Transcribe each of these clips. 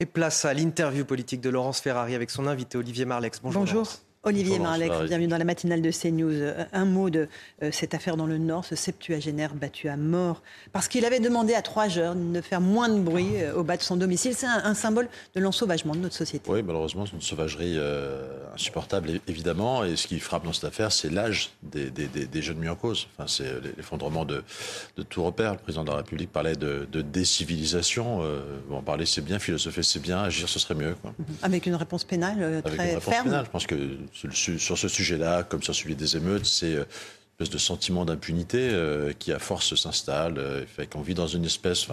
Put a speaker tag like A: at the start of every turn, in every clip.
A: Et place à l'interview politique de Laurence Ferrari avec son invité Olivier Marlex. Bonjour. Bonjour.
B: Olivier Marlex, bienvenue dans la matinale de CNews. Euh, un mot de euh, cette affaire dans le Nord, ce septuagénaire battu à mort, parce qu'il avait demandé à trois jeunes de faire moins de bruit euh, au bas de son domicile. C'est un, symbole de l'ensauvagement de notre société.
C: Oui, malheureusement, c'est une sauvagerie insupportable, évidemment. Et ce qui frappe dans cette affaire, c'est l'âge des, jeunes mis en cause. Enfin, c'est l'effondrement de, de, tout repère. Le président de la République parlait de, décivilisation. bon, parler, c'est bien, philosopher, c'est bien, agir, ce serait mieux.
B: Avec une réponse pénale très
C: Avec une
B: réponse
C: Pénale. Je pense que sur ce sujet-là, comme sur celui des émeutes, c'est euh, une espèce de sentiment d'impunité euh, qui, à force, s'installe. Euh, fait qu'on vit dans une espèce.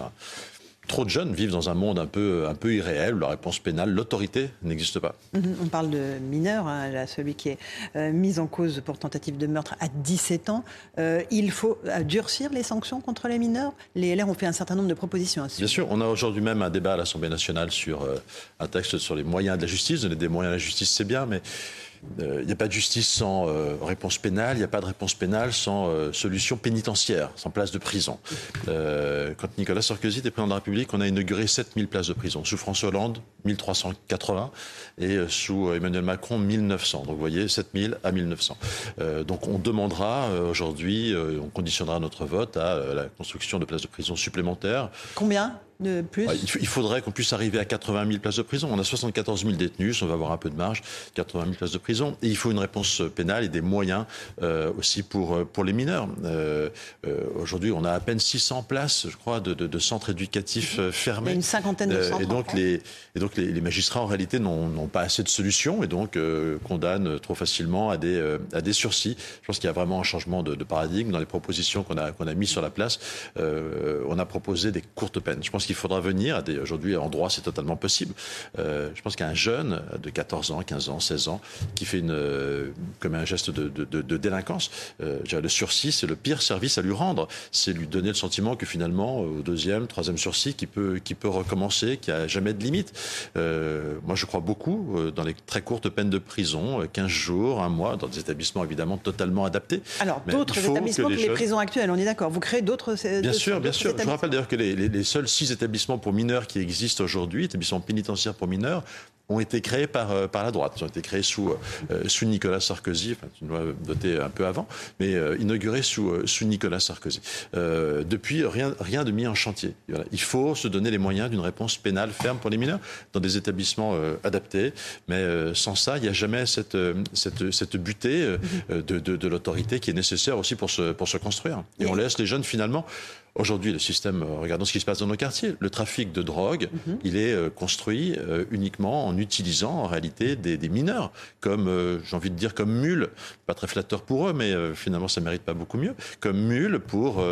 C: Trop de jeunes vivent dans un monde un peu, un peu irréel où la réponse pénale, l'autorité n'existe pas.
B: Mhm, on parle de mineurs, hein, celui qui est mis en cause pour tentative de meurtre à 17 ans. il faut durcir les sanctions contre les mineurs? Les LR ont fait un certain nombre de propositions.
C: Bien sûr, on a aujourd'hui même un débat à l'Assemblée nationale sur un texte sur les moyens de la justice. Donner des moyens à la justice, c'est bien, mais il euh, n'y a pas de justice sans euh, réponse pénale, il n'y a pas de réponse pénale sans euh, solution pénitentiaire, sans place de prison. quand Nicolas Sarkozy était président de la République, on a inauguré 7000 places de prison. Sous François Hollande, 1380, et sous Emmanuel Macron, 1900. Donc vous voyez, 7000 à 1900. donc on demandera aujourd'hui, on conditionnera notre vote à la construction de places de prison supplémentaires.
B: Combien? Plus
C: il faudrait qu'on puisse arriver à 80 000 places de prison. On a 74 000 détenus, on va avoir un peu de marge, 80 000 places de prison. Et il faut une réponse pénale et des moyens euh, aussi pour, euh, pour les mineurs. Euh, aujourd'hui, on a à peine 600 places, je crois, de, de, centres éducatifs fermés. Il y a
B: une cinquantaine de centres.
C: et donc, les, et donc les, magistrats, en réalité, n'ont pas assez de solutions et donc condamnent trop facilement à des, à des sursis. Je pense qu'il y a vraiment un changement de, paradigme dans les propositions qu'on a, qu'on a mis sur la place. on a proposé des courtes peines. Je pense qu'il faudra venir. Aujourd'hui, en droit, c'est totalement possible. Euh, je pense qu'un jeune de 14 ans, 15 ans, 16 ans, qui fait une, euh, comme un geste de, de, délinquance, euh, le sursis, c'est le pire service à lui rendre. C'est lui donner le sentiment que finalement, au deuxième, troisième sursis, qui peut, qui peut recommencer, qu'il n'y a jamais de limite. moi, je crois beaucoup dans les très courtes peines de prison, 15 jours, un mois, dans des établissements évidemment totalement adaptés.
B: Alors, d'autres établissements que les, prisons actuelles, on est d'accord. Vous créez d'autres.
C: Bien sûr, bien sûr. Je rappelle d'ailleurs que les, les, les seuls six établissements pour mineurs qui existent aujourd'hui, établissements pénitentiaires pour mineurs, ont été créés par, euh, par la droite. Ils ont été créés sous, euh, sous Nicolas Sarkozy, enfin, une loi dotée un peu avant, mais euh, inaugurés sous, sous Nicolas Sarkozy. depuis, rien, rien de mis en chantier. Il faut se donner les moyens d'une réponse pénale ferme pour les mineurs dans des établissements adaptés, mais sans ça, il n'y a jamais cette, cette, cette butée de, de, de l'autorité qui est nécessaire aussi pour se, pour se construire. Et on laisse les jeunes finalement Aujourd'hui, le système, euh, regardons ce qui se passe dans nos quartiers. Le trafic de drogue, mhm. il est euh, construit euh, uniquement en utilisant en réalité des, mineurs, comme, j'ai envie de dire, comme mules. Pas très flatteur pour eux, mais finalement, ça mérite pas beaucoup mieux. Comme mules pour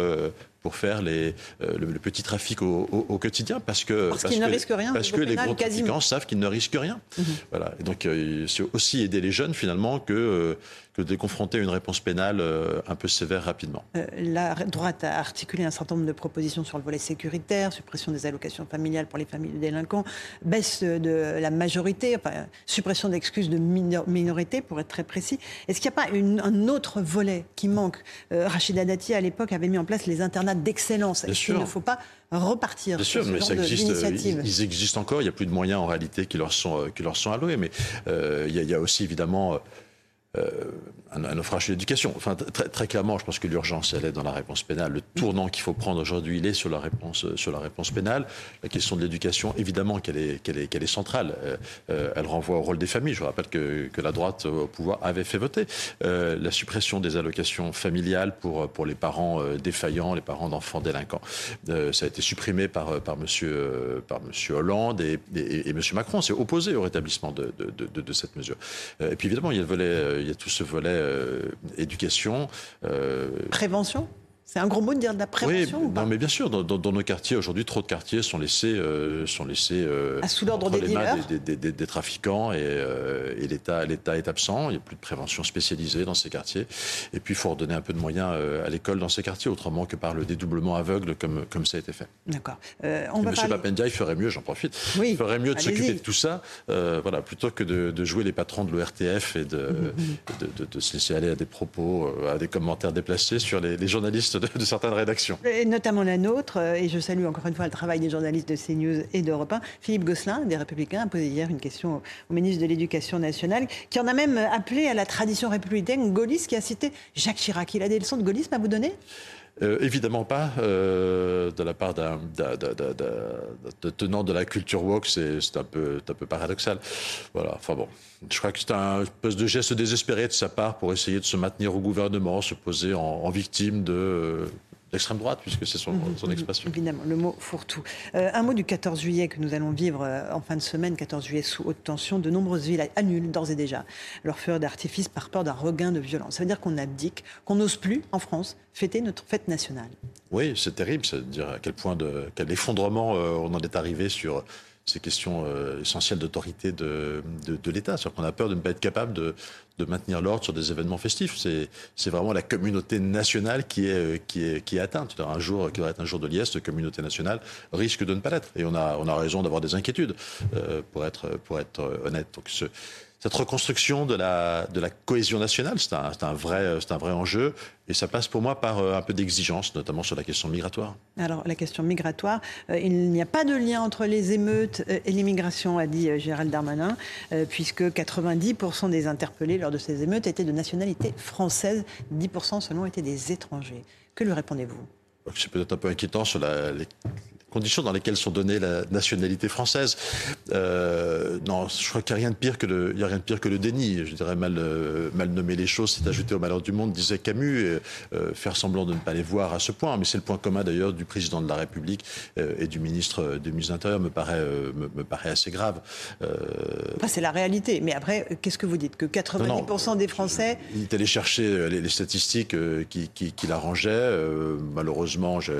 C: pour faire les, le, petit trafic au, quotidien parce que
B: parce, qu'ils ne risquent rien
C: parce que les gros trafiquants savent qu'ils ne risquent rien mhm. voilà et donc c'est aussi aider les jeunes finalement que que de confronter une réponse pénale euh, un peu sévère rapidement.
B: Euh, la droite a articulé un certain nombre de propositions sur le volet sécuritaire, suppression des allocations familiales pour les familles de délinquants, baisse de la majorité, enfin, suppression d'excuses de minorité, pour être très précis. Est-ce qu'il n'y a pas un autre volet qui manque? Euh, Rachida Dati, à l'époque, avait mis en place les internats d'excellence. Qu'il ne faut pas repartir
C: Bien sûr, mais ça existe, ils, existent encore. Il n'y a plus de moyens en réalité qui leur sont, qui leur sont alloués. Mais il y, a aussi évidemment euh, un, un, naufrage de l'éducation. Enfin, très, clairement, je pense que l'urgence, elle est dans la réponse pénale. Le tournant qu'il faut prendre aujourd'hui, il est sur la réponse, sur la réponse pénale. La question de l'éducation, évidemment qu'elle est, qu'elle est, qu'elle est centrale. Euh, euh, elle renvoie au rôle des familles. Je rappelle que, que la droite au pouvoir avait fait voter la suppression des allocations familiales pour, pour les parents défaillants, les parents d'enfants délinquants. ça a été supprimé par, par, monsieur, par monsieur Hollande et, et, et monsieur Macron s'est opposé au rétablissement de, de, de cette mesure. et puis évidemment, il y a le volet il y a tout ce volet euh, éducation.
B: Euh, Prévention? C'est un gros mot de dire de la prévention
C: oui, non, mais bien sûr, dans, nos quartiers aujourd'hui, trop de quartiers sont laissés, euh, sont laissés
B: euh, sous l'ordre des,
C: des, des, des, trafiquants et, euh, et l'État, l'État est absent. Il n'y a plus de prévention spécialisée dans ces quartiers. Et puis, il faut redonner un peu de moyens à l'école dans ces quartiers, autrement que par le dédoublement aveugle, comme, comme ça a été fait.
B: D'accord.
C: on va Monsieur parler... ferait mieux, j'en profite. Oui, il ferait mieux de s'occuper de tout ça, voilà, plutôt que de, jouer les patrons de l'ORTF et de, de, se laisser aller à des propos, à des commentaires déplacés sur les, les journalistes de, certaines rédactions.
B: Et notamment la nôtre, euh, et je salue encore une fois le travail des journalistes de CNews et d'Europe 1. Philippe Gosselin, des Républicains, a posé hier une question au ministre de l'Éducation nationale, qui en a même appelé à la tradition républicaine gaulliste, qui a cité Jacques Chirac. Il a des leçons de gaullisme à vous donner?
C: Euh, évidemment pas, euh, de la part d'un tenant de la culture woke, c'est un peu, un peu paradoxal. Voilà, enfin bon, je crois que c'est un espèce de geste désespéré de sa part pour essayer de se maintenir au gouvernement, se poser en, en victime de l'extrême droite, puisque c'est son, mhm. son, expression.
B: Évidemment, le mot fourre-tout. Euh, un mot du 14 juillet que nous allons vivre euh, en fin de semaine, 14 juillet sous haute tension. De nombreuses villes annulent d'ores et déjà leur feu d'artifice par peur d'un regain de violence. Ça veut dire qu'on abdique, qu'on n'ose plus, en France, fêter notre fête nationale.
C: Oui, c'est terrible. Ça veut dire à quel point de quel effondrement euh, on en est arrivé sur ces questions euh, essentielles d'autorité de, de, l'État. C'est-à-dire qu'on a peur de ne pas être capable de, de maintenir l'ordre sur des événements festifs. C'est vraiment la communauté nationale qui est, qui est, qui est atteinte. Un jour qui devrait être un jour de liesse, la communauté nationale risque de ne pas l'être. Et on a, on a raison d'avoir des inquiétudes, euh, pour, être, pour être honnête. Donc ce, cette reconstruction de la, de la cohésion nationale, c'est un, un, vrai, un vrai enjeu. Et ça passe pour moi par euh, un peu d'exigence, notamment sur la question migratoire.
B: Alors, la question migratoire, euh, il n'y a pas de lien entre les émeutes euh, et l'immigration, a dit Gérald Darmanin, puisque 90% des interpellés lors de ces émeutes étaient de nationalité française, 10% seulement étaient des étrangers. Que lui répondez-vous?
C: C'est peut-être un peu inquiétant sur la, les, conditions dans lesquelles sont données la nationalité française. Euh, non, je crois qu'il n'y a rien de pire que le, il y a rien de pire que le déni. Je dirais mal, euh, mal nommer les choses, c'est ajouter au malheur du monde, disait Camus, et, euh, faire semblant de ne pas les voir à ce point. Mais c'est le point commun d'ailleurs du président de la République euh, et du ministre du ministre de l'Intérieur me paraît, euh, me, me, paraît assez grave.
B: Après, c'est la réalité. Mais après, qu'est-ce que vous dites? Que 90% des Français.
C: Il est allé chercher les, les statistiques qui, qui, qui l'arrangeaient. malheureusement, je,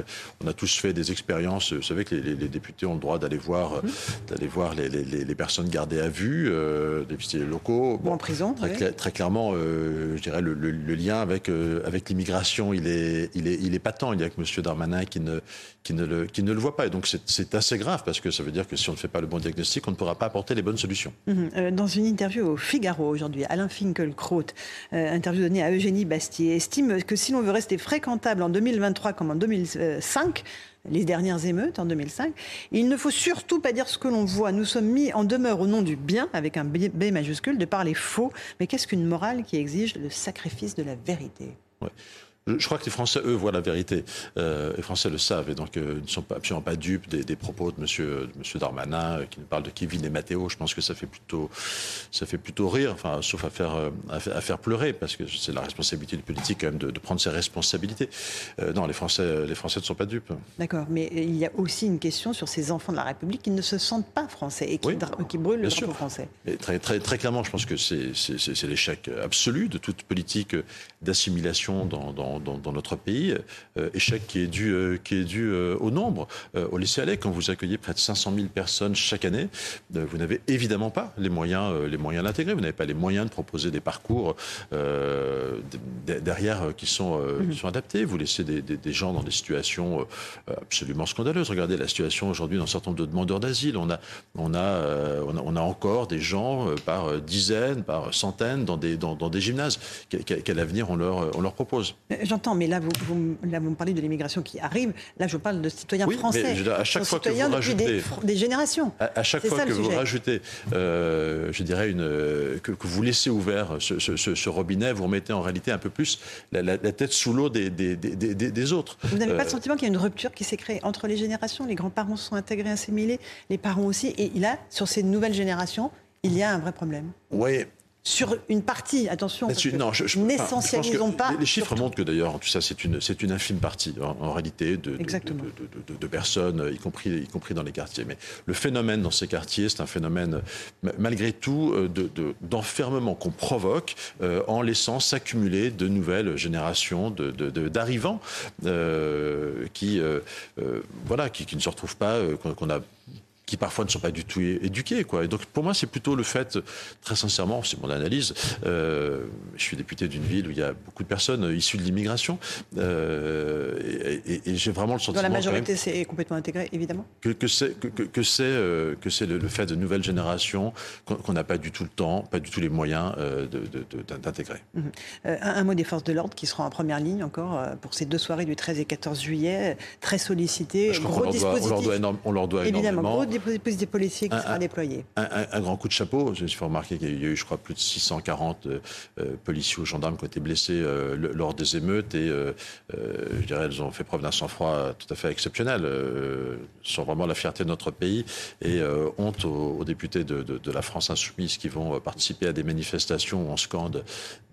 C: on a tous fait des expériences vous savez que les, députés ont le droit d'aller voir, mmh. d'aller voir les, les, personnes gardées à vue, euh, des députés locaux.
B: Bon, en prison.
C: Très, très clairement, euh, je dirais le, le, lien avec euh, avec l'immigration, il est il est il est patent. Il y a que M. Darmanin qui ne qui ne le qui ne le voit pas. Et donc c'est assez grave parce que ça veut dire que si on ne fait pas le bon diagnostic, on ne pourra pas apporter les bonnes solutions.
B: Mmh. dans une interview au Figaro aujourd'hui, Alain Finkielkraut, interview donnée à Eugénie Bastier, estime que si l'on veut rester fréquentable en 2023 comme en 2005 les dernières émeutes en 2005. Il ne faut surtout pas dire ce que l'on voit. Nous sommes mis en demeure au nom du bien, avec un B majuscule, de parler faux. Mais qu'est-ce qu'une morale qui exige le sacrifice de la vérité?
C: Je crois que les Français, eux, voient la vérité. Euh, les Français le savent et donc euh, ne sont pas, absolument pas dupes des, des propos de Monsieur, de Monsieur Darmanin euh, qui nous parle de Kevin et Matteo. Je pense que ça fait plutôt, ça fait plutôt rire, enfin, sauf à faire, euh, à, faire pleurer parce que c'est la responsabilité du politique quand même de, de prendre ses responsabilités. Non, les Français, les Français ne sont pas dupes.
B: D'accord, mais il y a aussi une question sur ces enfants de la République qui ne se sentent pas français et qui, oui, qui brûlent le drapeau français.
C: Très, très, très clairement, je pense que c'est l'échec absolu de toute politique d'assimilation dans, dans dans, notre pays, euh, échec qui est dû, euh, qui est dû euh, au nombre. au lycée Allais, quand vous accueillez près de 500 000 personnes chaque année, vous n'avez évidemment pas les moyens, les moyens d'intégrer. Vous n'avez pas les moyens de proposer des parcours derrière qui sont, mhm. qui sont adaptés. Vous laissez des, des, gens dans des situations absolument scandaleuses. Regardez la situation aujourd'hui dans un certain nombre de demandeurs d'asile. On a, on, a, on, a, encore des gens par dizaines, par centaines dans des, dans, dans des gymnases. Quel, quel, avenir on leur, on leur propose?
B: J'entends, mais là vous, vous, là, vous me parlez de l'immigration qui arrive. Là, je parle de citoyens français.
C: Mais à chaque fois que vous rajoutez.
B: Des, générations.
C: À, chaque fois que vous rajoutez, euh, je dirais, une, que, que, vous laissez ouvert ce, ce, ce, robinet, vous remettez en réalité un peu plus la, la, la tête sous l'eau des, des, des, des, autres.
B: Vous n'avez euh... pas le sentiment qu'il y a une rupture qui s'est créée entre les générations? Les grands-parents sont intégrés, assimilés, les parents aussi. Et là, sur ces nouvelles générations, il y a un vrai problème.
C: Oui,
B: sur une partie, attention, n'essentialisons pas.
C: Les, chiffres montrent que d'ailleurs, tout ça, c'est une, c'est une infime partie en, réalité de, de, de, personnes, y compris, y compris dans les quartiers. Mais le phénomène dans ces quartiers, c'est un phénomène malgré tout euh, d'enfermement qu'on provoque euh, en laissant s'accumuler de nouvelles générations d'arrivants euh, qui, euh, voilà, qui, qui, ne se retrouvent pas, qu'on a qui parfois ne sont pas du tout éduqués. Quoi. Et donc pour moi, c'est plutôt le fait, très sincèrement, c'est mon analyse, euh, je suis député d'une ville où il y a beaucoup de personnes issues de l'immigration, euh, et, j'ai vraiment le sentiment...
B: Dans la majorité, c'est complètement intégré, évidemment
C: Que, que c'est que, que, c'est euh, que le, fait de nouvelles générations qu'on n'a pas du tout le temps, pas du tout les moyens d'intégrer.
B: Mmh. un, un, mot des forces de l'ordre qui seront en première ligne encore pour ces deux soirées du 13 et 14 juillet, très sollicitées,
C: gros dispositifs. on, leur doit, on leur doit évidemment,
B: des policiers qui sera déployé.
C: Un, grand coup de chapeau. Je me suis fait remarquer qu'il y a eu, je crois, plus de 640 euh, euh, policiers ou gendarmes qui ont été blessés euh, lors des émeutes et je dirais, elles ont fait preuve d'un sang-froid tout à fait exceptionnel. sont vraiment la fierté de notre pays et honte aux, députés de, la France insoumise qui vont participer à des manifestations où on scande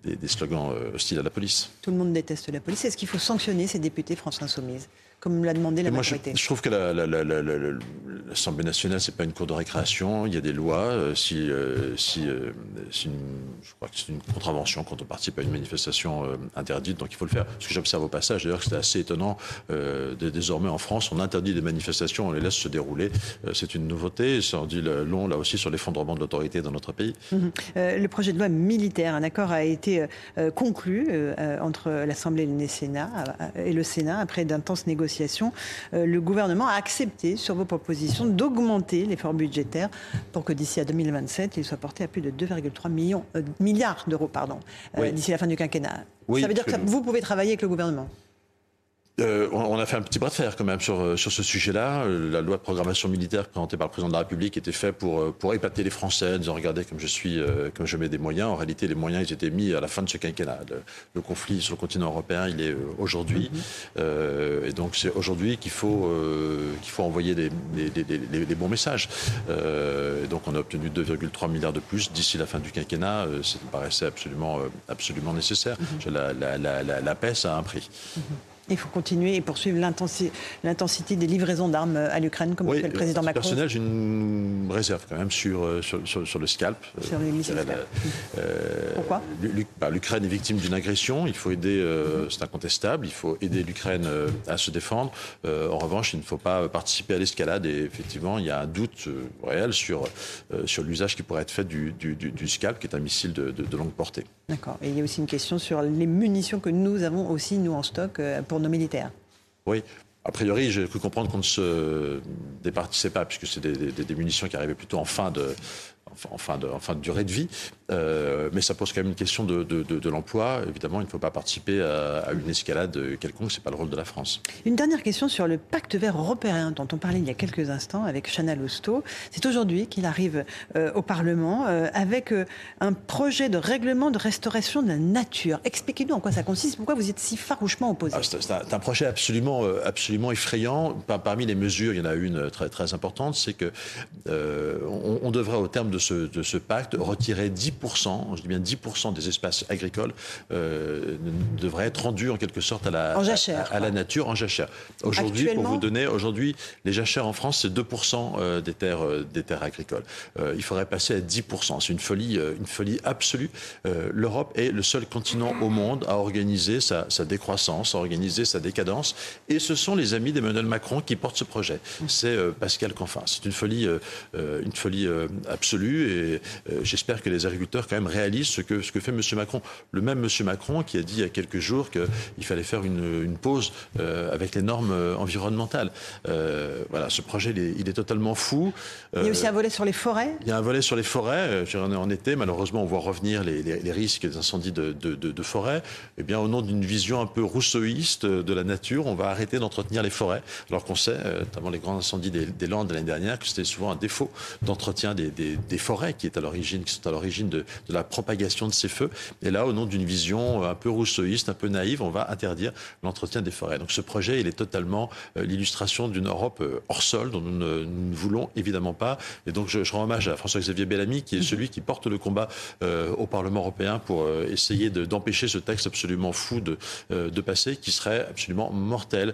C: des, des slogans hostiles à la police.
B: Tout le monde déteste la police. Est-ce qu'il faut sanctionner ces députés France insoumise? Comme l'a demandé la majorité.
C: je, trouve que l'Assemblée nationale, c'est pas une cour de récréation. Il y a des lois. Euh, si, euh, si, euh, une, je crois que c'est une contravention quand on participe à une manifestation interdite, donc il faut le faire. Ce que j'observe au passage, d'ailleurs, c'était assez étonnant. désormais, en France, on interdit des manifestations, on les laisse se dérouler. c'est une nouveauté. Ça en dit long, là aussi, sur l'effondrement de l'autorité dans notre pays.
B: Mhm. le projet de loi militaire, un accord a été conclu entre l'Assemblée et le Sénat après d'intenses négociations euh, le gouvernement a accepté, sur vos propositions, d'augmenter l'effort budgétaire pour que d'ici à 2027, il soit porté à plus de 2,3 millions euh, milliards d'euros, pardon, euh, d'ici la fin du quinquennat. ça veut dire que vous pouvez travailler avec le gouvernement?
C: Euh, on a fait un petit bras de fer quand même sur, euh, sur ce sujet-là. Euh, la loi de programmation militaire présentée par le président de la République était faite pour, pour épater les Français, en disant regardez comme je suis, comme je mets des moyens. En réalité, les moyens ils étaient mis à la fin de ce quinquennat. Le, conflit sur le continent européen, il est aujourd'hui, mm-hmm. et donc c'est aujourd'hui qu'il faut qu'il faut envoyer les, les, bons messages. et donc on a obtenu 2,3 milliards de plus d'ici la fin du quinquennat. ça me paraissait absolument absolument nécessaire. Mm-hmm. La, la, la, paix, ça a un prix. Mm-hmm.
B: Il faut continuer et poursuivre l'intensité des livraisons d'armes à l'Ukraine, comme oui, le président Macron.
C: Personnel, j'ai une réserve quand même sur, euh, sur, le scalp.
B: Sur les missiles euh, Pourquoi
C: bah, L'Ukraine est victime d'une agression. Il faut aider, euh, c'est incontestable, il faut aider l'Ukraine à se défendre. en revanche, il ne faut pas participer à l'escalade. Et effectivement, il y a un doute réel sur, sur l'usage qui pourrait être fait du, du, scalp, qui est un missile de, de longue portée.
B: D'accord. Et il y a aussi une question sur les munitions que nous avons aussi, nous, en stock pour nos militaires.
C: Oui, a priori, j'ai cru comprendre qu'on ne se départissait pas, puisque c'est des, munitions qui arrivaient plutôt en fin de, en fin de, en fin de durée de vie. Euh, mais ça pose quand même une question de, de, l'emploi. Évidemment, il ne faut pas participer à, une escalade quelconque. C'est pas le rôle de la France.
B: Une dernière question sur le pacte vert européen dont on parlait il y a quelques instants avec Chana Lousteau. C'est aujourd'hui qu'il arrive euh, au Parlement euh, avec un projet de règlement de restauration de la nature. Expliquez-nous en quoi ça consiste. Pourquoi vous êtes si farouchement opposé ah,
C: C'est un, projet absolument, absolument effrayant. Parmi les mesures, il y en a une très, très importante, c'est que on, on devrait, au terme de ce, de ce pacte, retirer 10%, je dis bien 10% des espaces agricoles euh, devraient être rendus en quelque sorte à la, à, la nature en jachère. Aujourd'hui, pour vous donner, aujourd'hui, les jachères en France, c'est 2% euh, des terres, euh, des terres agricoles. il faudrait passer à 10%. C'est une folie, une folie absolue. L'Europe est le seul continent au monde à organiser sa, sa, décroissance, à organiser sa décadence. Et ce sont les amis d'Emmanuel Macron qui portent ce projet. C'est Pascal Canfin. C'est une folie, une folie absolue et euh, j'espère que les agriculteurs quand même réalisent ce que, ce que fait M. Macron. Le même M. Macron qui a dit il y a quelques jours qu'il fallait faire une, une pause euh, avec les normes euh, environnementales. voilà, ce projet, il est, totalement fou.
B: Il y a aussi un volet sur les forêts?
C: Il y a un volet sur les forêts. En été, malheureusement, on voit revenir les, les, risques des incendies de, de, de, forêt. Eh bien, au nom d'une vision un peu rousseauiste de la nature, on va arrêter d'entretenir les forêts. Alors qu'on sait, notamment les grands incendies des, des Landes l'année dernière, que c'était souvent un défaut d'entretien des, des, des forêts qui est à sont à l'origine de, la propagation de ces feux. Et là, au nom d'une vision un peu rousseauiste, un peu naïve, on va interdire l'entretien des forêts. Donc ce projet, il est totalement euh, l'illustration d'une Europe euh, hors sol dont nous ne, voulons évidemment pas. Et donc je, rends hommage à François-Xavier Bellamy, qui est celui qui porte le combat euh, au Parlement européen pour essayer d'empêcher ce texte absolument fou de, passer, qui serait absolument mortel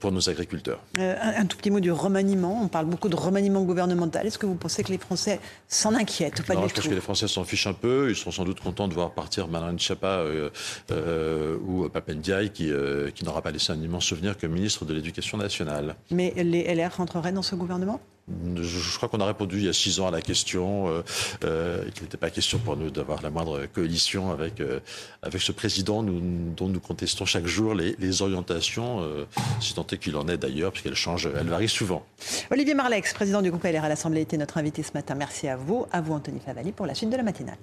C: pour nos agriculteurs.
B: Un, tout petit mot du remaniement. On parle beaucoup de remaniement gouvernemental. Est-ce que vous pensez que les Français s'en inquiète pas
C: non,
B: je
C: pense que les Français s'en fichent un peu. Ils sont sans doute contents de voir partir Marlène Schiappa euh, euh, ou Papendiaï, qui, euh, qui n'aura pas laissé un immense souvenir comme ministre de l'Éducation nationale.
B: Mais les LR rentreraient dans ce gouvernement?
C: Je crois qu'on a répondu il y a six ans à la question euh, euh, qu'il n'était pas question pour nous d'avoir la moindre coalition avec, euh, avec ce président dont nous contestons chaque jour les, orientations, euh, si tant est qu'il en est d'ailleurs, puisqu'elles changent, elles varient souvent.
B: Olivier Marlex, président du groupe LR à l'Assemblée, était notre invité ce matin. Merci à vous, à vous Anthony Favali pour la suite de la matinale.